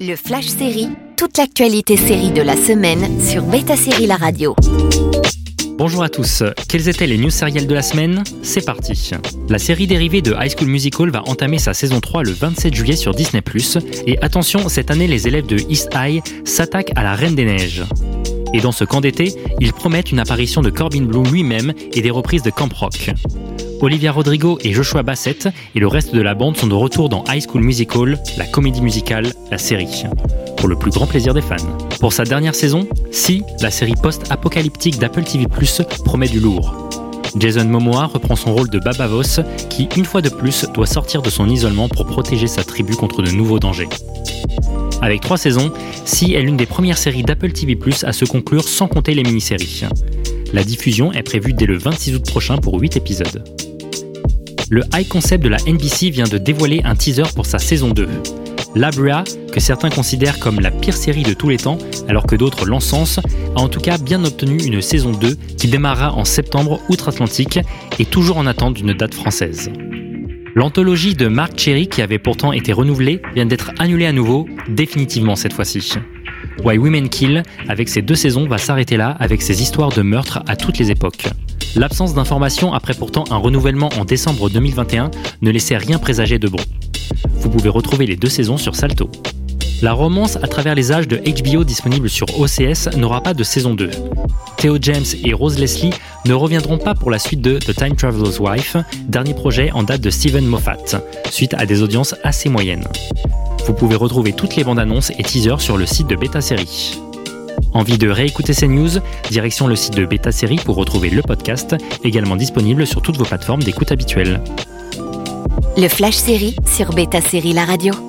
Le Flash Série, toute l'actualité série de la semaine sur Beta Série La Radio. Bonjour à tous, quelles étaient les news sérielles de la semaine? C'est parti La série dérivée de High School Musical va entamer sa saison 3 le 27 juillet sur Disney+. Et attention, cette année les élèves de East High s'attaquent à la Reine des Neiges. Et dans ce camp d'été, ils promettent une apparition de Corbin Blue lui-même et des reprises de Camp Rock. Olivia Rodrigo et Joshua Bassett et le reste de la bande sont de retour dans High School Musical, la comédie musicale, la série. Pour le plus grand plaisir des fans. Pour sa dernière saison, Si, la série post-apocalyptique d'Apple TV+, promet du lourd. Jason Momoa reprend son rôle de Baba Voss, qui, une fois de plus, doit sortir de son isolement pour protéger sa tribu contre de nouveaux dangers. Avec trois saisons, Si est l'une des premières séries d'Apple TV+, à se conclure sans compter les mini-séries. La diffusion est prévue dès le 26 août prochain pour 8 épisodes le high concept de la NBC vient de dévoiler un teaser pour sa saison 2. Labria, que certains considèrent comme la pire série de tous les temps, alors que d'autres l'encensent, a en tout cas bien obtenu une saison 2 qui démarrera en septembre outre-Atlantique et toujours en attente d'une date française. L'anthologie de Mark Cherry, qui avait pourtant été renouvelée, vient d'être annulée à nouveau, définitivement cette fois-ci. Why Women Kill, avec ses deux saisons, va s'arrêter là avec ses histoires de meurtres à toutes les époques. L'absence d'informations après pourtant un renouvellement en décembre 2021 ne laissait rien présager de bon. Vous pouvez retrouver les deux saisons sur Salto. La romance à travers les âges de HBO disponible sur OCS n'aura pas de saison 2. Theo James et Rose Leslie ne reviendront pas pour la suite de The Time Traveler's Wife, dernier projet en date de Steven Moffat, suite à des audiences assez moyennes. Vous pouvez retrouver toutes les bandes annonces et teasers sur le site de Beta Série. Envie de réécouter ces news? Direction le site de Beta Série pour retrouver le podcast, également disponible sur toutes vos plateformes d'écoute habituelles. Le Flash Série sur Beta Série La Radio.